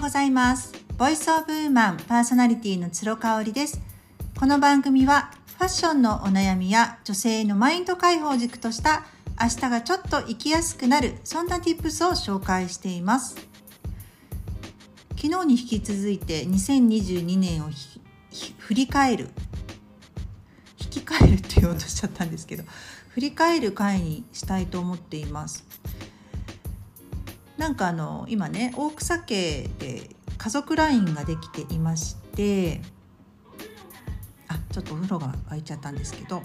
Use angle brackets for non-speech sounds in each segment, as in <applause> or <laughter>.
うございます。ボイスオブウーマンパーソナリティの鶴香織です。この番組はファッションのお悩みや女性のマインド解放軸とした明日がちょっと生きやすくなるそんな tips を紹介しています。昨日に引き続いて2022年を振り返る。引き換えるって言おうとしちゃったんですけど振り返る回にしたいと思っています。なんかあの今ね大草家で家族 LINE ができていましてあちょっとお風呂が沸いちゃったんですけど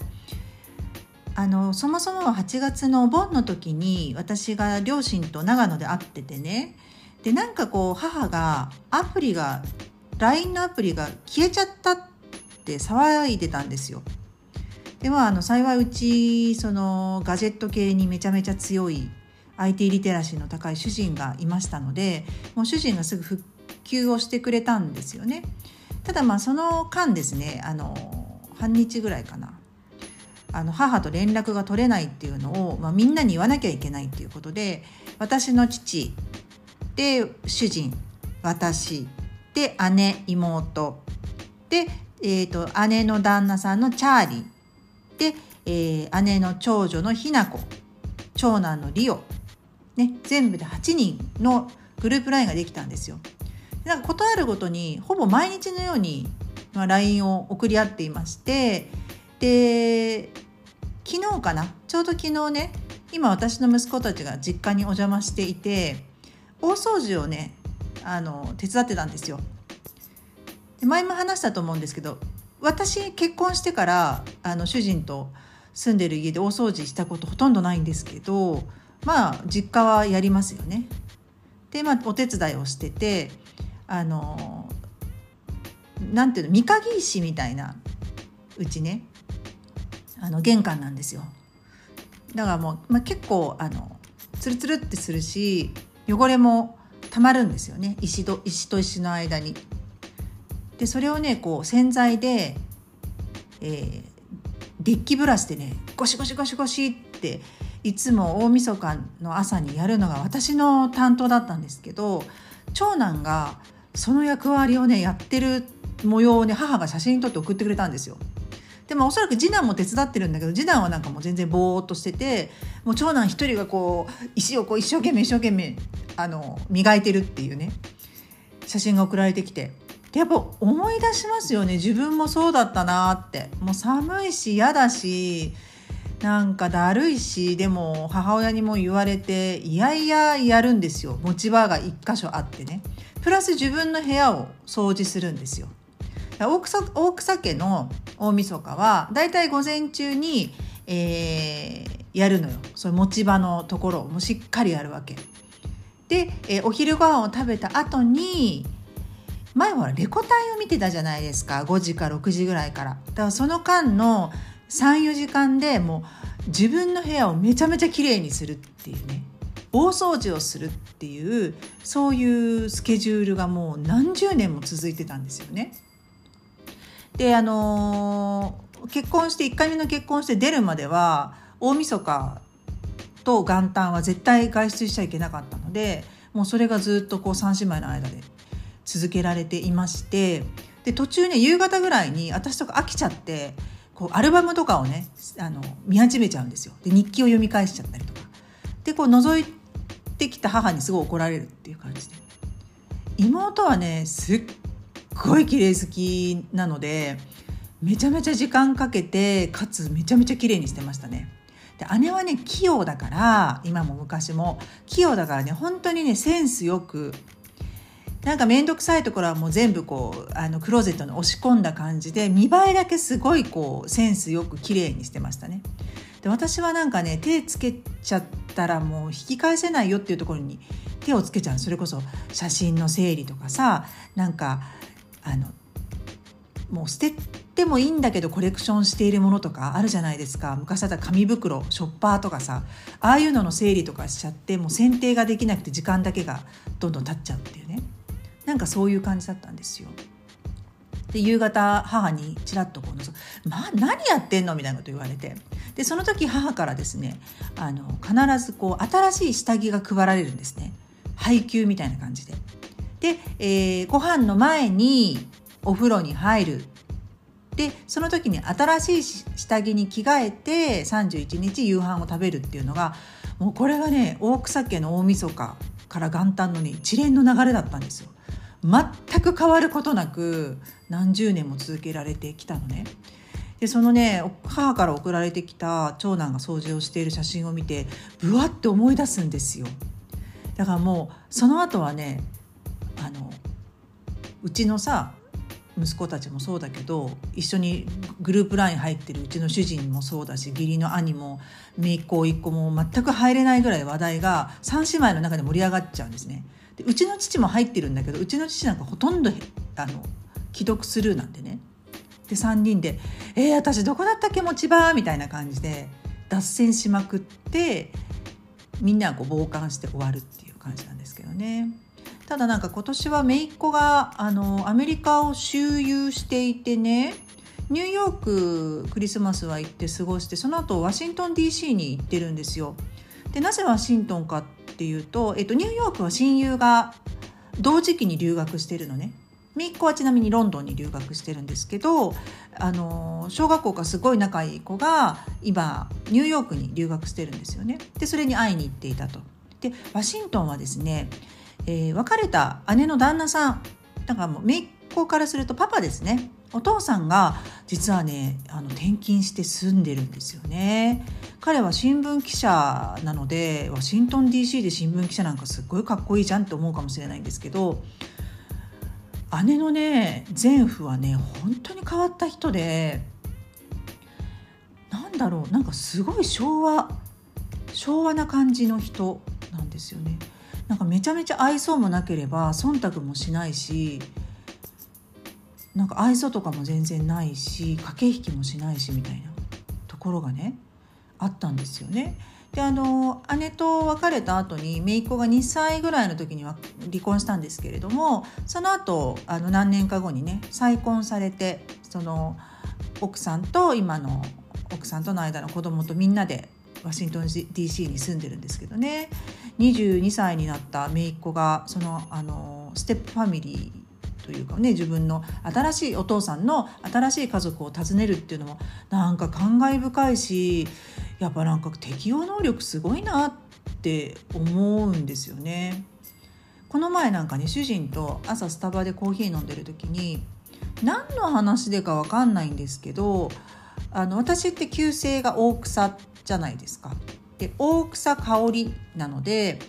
あのそもそもは8月のお盆の時に私が両親と長野で会っててねでなんかこう母がアプリが LINE のアプリが消えちゃったって騒いでたんですよ。でまああの幸いうちそのガジェット系にめちゃめちゃ強い IT リテラシーの高い主人がいましたのでもう主人がすぐ復旧をしてくれたんですよね。ただまあその間ですねあの半日ぐらいかなあの母と連絡が取れないっていうのを、まあ、みんなに言わなきゃいけないっていうことで私の父で主人私で姉妹で、えーと、姉の旦那さんのチャーリーで、えー、姉の長女のひな子長男のリオね、全部で8人のグループ LINE ができたんですよ。なんか事あるごとにほぼ毎日のように LINE を送り合っていましてで昨日かな？ちょうど昨日ね今私の息子たちが実家にお邪魔していて大掃除をねあの手伝ってたんですよ。で前も話したと思うんですけど私結婚してからあの主人と住んでる家で大掃除したことほとんどないんですけどまあ実家はやりますよね。でまあお手伝いをしててあのなんていうの三鍵石みたいなうちねあの玄関なんですよ。だからもう、まあ、結構あのツルツルってするし汚れもたまるんですよね石と石と石の間に。でそれをねこう洗剤で、えー、デッキブラシでねゴシゴシゴシゴシっていつも大晦日の朝にやるのが私の担当だったんですけど長男がその役割をねやってる模様をね母が写真に撮って送ってくれたんですよ。でもおそらく次男も手伝ってるんだけど次男はなんかもう全然ぼーっとしててもう長男一人がこう石をこう一生懸命一生懸命あの磨いてるっていうね写真が送られてきて。でやっぱ思い出しますよね。自分もそうだったなって。もう寒いし嫌だしなんかだるいしでも母親にも言われていやいややるんですよ。持ち場が1箇所あってね。プラス自分の部屋を掃除するんですよ。大草大草家の大晦日はだいたい午前中に、えー、やるのよ。そういう持ち場のところをもしっかりやるわけ。で、えー、お昼ご飯を食べた後に前はレコ大を見てたじゃないですか。5時か6時ぐらいから。だからその間の34時間でもう自分の部屋をめちゃめちゃ綺麗にするっていうね大掃除をするっていうそういうスケジュールがもう何十年も続いてたんですよね。であのー、結婚して1回目の結婚して出るまでは大晦日と元旦は絶対外出しちゃいけなかったのでもうそれがずっとこう3姉妹の間で続けられていましてで途中ね夕方ぐらいに私とか飽きちゃってこうアルバムとかをねあの見始めちゃうんですよ。で日記を読み返しちゃったりとか。でこう覗いてきた母にすごい怒られるっていう感じで。妹はねすっごい綺麗好きなのでめちゃめちゃ時間かけてかつめちゃめちゃ綺麗にしてましたね。で姉はね器用だから今も昔も器用だからね本当にねセンスよくなんか面倒くさいところはもう全部こうあのクローゼットに押し込んだ感じで見栄えだけすごいこうセンスよく綺麗にしてましたね。で私はなんかね手つけちゃったらもう引き返せないよっていうところに手をつけちゃう。それこそ写真の整理とかさなんかあのもう捨ててもいいんだけどコレクションしているものとかあるじゃないですか。昔だったら紙袋ショッパーとかさああいうのの整理とかしちゃってもう選定ができなくて時間だけがどんどん経っちゃうっていうね。なんかそういう感じだったんですよ。で夕方母にちらっとこう覗まあ何やってんの?」みたいなこと言われてでその時母からですねあの必ずこう新しい下着が配られるんですね配給みたいな感じで。で、えー、ご飯の前にお風呂に入るでその時に新しい下着に着替えて31日夕飯を食べるっていうのがもうこれがね大草家の大晦日から元旦のね一連の流れだったんですよ。全く変わることなく何十年も続けられてきたのね。でそのね母から送られてきた長男が掃除をしている写真を見てぶわって思い出すんですよ。だからもうその後はねあのうちのさ息子たちもそうだけど一緒にグループ LINE 入ってるうちの主人もそうだし義理の兄も姪っ子甥っ子も全く入れないぐらい話題が3姉妹の中で盛り上がっちゃうんですね。でうちの父も入ってるんだけどうちの父なんかほとんどあの既読スルーなんでね。で3人で「えー、私どこだったっけ持ち場」みたいな感じで脱線しまくってみんなこう傍観して終わるっていう感じなんですけどね。ただなんか今年は姪っ子があのアメリカを周遊していてねニューヨーククリスマスは行って過ごしてその後ワシントン DC に行ってるんですよ。でなぜワシントンかっっていうと、えっと、ニューヨークは親友が同時期に留学してるのね。姪っ子はちなみにロンドンに留学してるんですけどあの小学校がすごい仲いい子が今ニューヨークに留学してるんですよね。でそれに会いに行っていたと。でワシントンはですねえー、別れた姉の旦那さんだからもう姪っ子からするとパパですねお父さんが実はねあの転勤して住んでるんですよね彼は新聞記者なのでワシントン DC で新聞記者なんかすっごいかっこいいじゃんって思うかもしれないんですけど姉のね前夫はね本当に変わった人でなんだろうなんかすごい昭和昭和な感じの人なんですよね。なんかめちゃめちゃ愛想もなければ忖度もしないしなんか愛想とかも全然ないし駆け引きもしないしみたいなところがねあったんですよね。であの姉と別れた後に姪っ子が2歳ぐらいの時には離婚したんですけれどもその後あの何年か後にね再婚されてその奥さんと今の奥さんとの間の子供とみんなでワシントン DC に住んでるんですけどね22歳になった姪っ子がそのあのステップファミリーというかね自分の新しいお父さんの新しい家族を訪ねるっていうのもなんか感慨深いしやっぱなんか適応能力すごいなって思うんですよね。この前なんかね主人と朝スタバでコーヒー飲んでる時に何の話でか分かんないんですけどあの私って旧姓が大草じゃないですか。で大草香りなので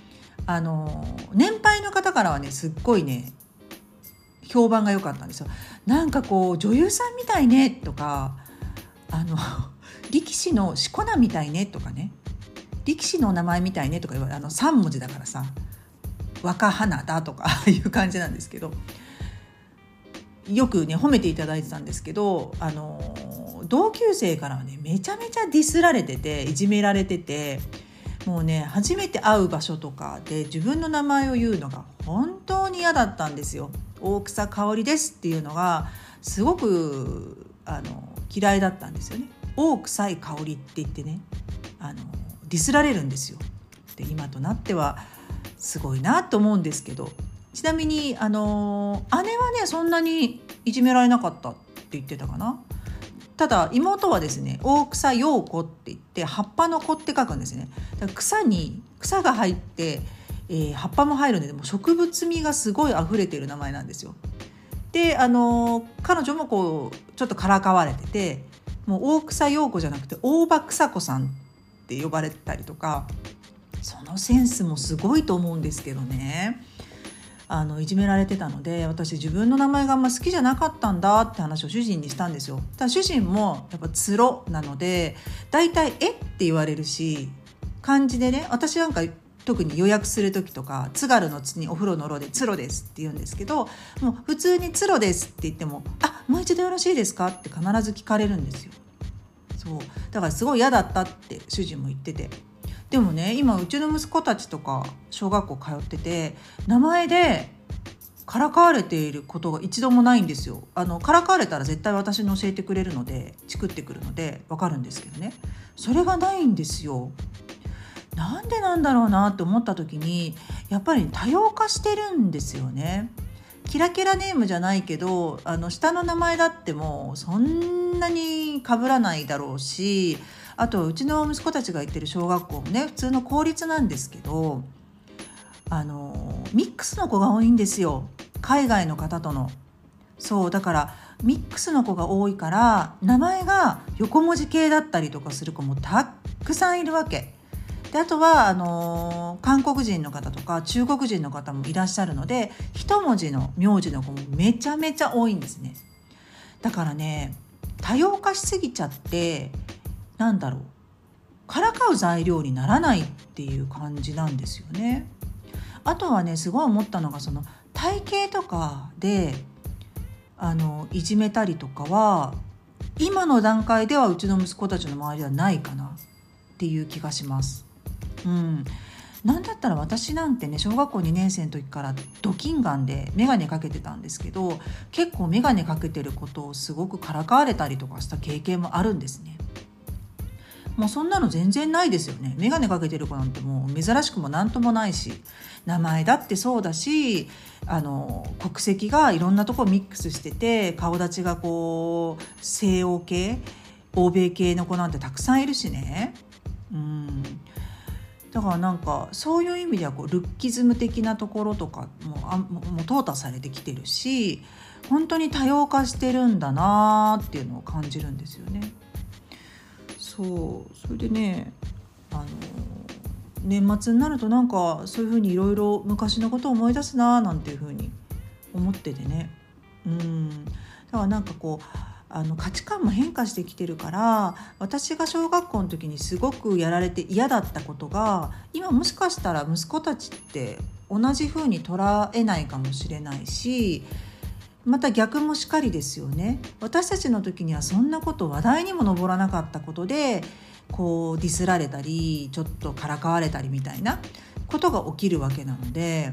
あの年配の方からはねすっごいね評判が良かったんですよ。なんかこう女優さんみたいねとかあの <laughs> 力士のしこ名みたいねとかね力士の名前みたいねとか言われあの3文字だからさ若花だとか <laughs> いう感じなんですけどよくね褒めていただいてたんですけどあの同級生からはねめちゃめちゃディスられてていじめられててもうね初めて会う場所とかで自分の名前を言うのが本当に嫌だったんですよ。大草香りですっていうのがすごくあの嫌いだったんですよね。大臭い香りって言ってねあのディスられるんですよ。で今となってはすごいなと思うんですけどちなみにあの姉はねそんなにいじめられなかったって言ってたかなただ妹はですね大草陽子って言って葉っぱの子って書くんですね。草に草が入って、えー、葉っぱも入るんでも植物味がすごい溢れてる名前なんですよ。であの彼女もこうちょっとからかわれててもう大草陽子じゃなくて大場草子さんって呼ばれたりとかそのセンスもすごいと思うんですけどね。あのいじめられてたので私自分の名前があんま好きじゃなかったんだって話を主人にしたんですよ。ただ主人もやっぱつろなので大体「えっ?」て言われるし漢字でね私なんか特に予約する時とか津軽の津にお風呂のろで「つろです」って言うんですけどもう普通に「つろです」って言っても「あもう一度よろしいですか?」って必ず聞かれるんですよ。そうだからすごい嫌だったって主人も言っててでもね今うちの息子たちとか小学校通ってて名前でからかわれていることが一度もないんですよ。あのからかわれたら絶対私に教えてくれるのでチクってくるのでわかるんですけどねそれがないんですよ。なんでなんだろうなって思った時にやっぱり多様化してるんですよね。キラキラネームじゃないけどあの下の名前だってもうそんなに被らないだろうしあとうちの息子たちが行ってる小学校もね普通の公立なんですけどあのミックスの子が多いんですよ海外の方との。そうだからミックスの子が多いから名前が横文字系だったりとかする子もたくさんいるわけ。であとはあの、韓国人の方とか中国人の方もいらっしゃるので一文字の名字の子もめちゃめちゃ多いんですね。だからね多様化しすぎちゃってなんだろうからかう材料にならないっていう感じなんですよね。あとはねすごい思ったのがその体型とかであのいじめたりとかは今の段階ではうちの息子たちの周りではないかなっていう気がします。うん、なんだったら私なんてね小学校2年生の時からドキンガンで眼鏡かけてたんですけど結構眼鏡かけてることをすごくからかわれたりとかした経験もあるんですね。もうそんなの全然ないですよね。眼鏡かけてる子なんてもう珍しくも何ともないし。名前だってそうだしあの国籍がいろんなとこミックスしてて顔立ちがこう西欧系欧米系の子なんてたくさんいるしね。うん。だからなんかそういう意味ではこうルッキズム的なところとかもあもう淘汰されてきてるし本当に多様化してるんだなっていうのを感じるんですよね。そうそれでねあの年末になるとなんかそういうふうにいろいろ昔のことを思い出すななんていうふうに思っててね。うん。だからなんかこうあの価値観も変化してきてるから私が小学校の時にすごくやられて嫌だったことが今もしかしたら息子たちって同じ風に捉えないかもしれないしまた逆もしかりですよね私たちの時にはそんなこと話題にも上らなかったことでこうディスられたりちょっとからかわれたりみたいなことが起きるわけなので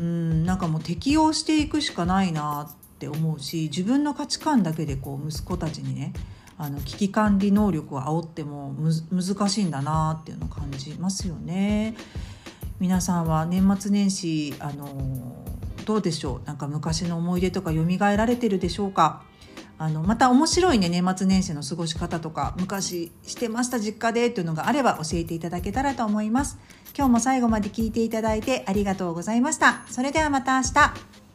うんなんかもう適応していくしかないなって思うし自分の価値観だけでこう息子たちにねあの危機管理能力を煽っても難しいんだなっていうのを感じますよね。皆さんは年末年始あのどうでしょう？なんか昔の思い出とか蘇られてるでしょうか？あのまた面白いね年末年始の過ごし方とか。昔してました実家でというのがあれば教えていただけたらと思います。今日も最後まで聞いていただいてありがとうございました。それではまた明日。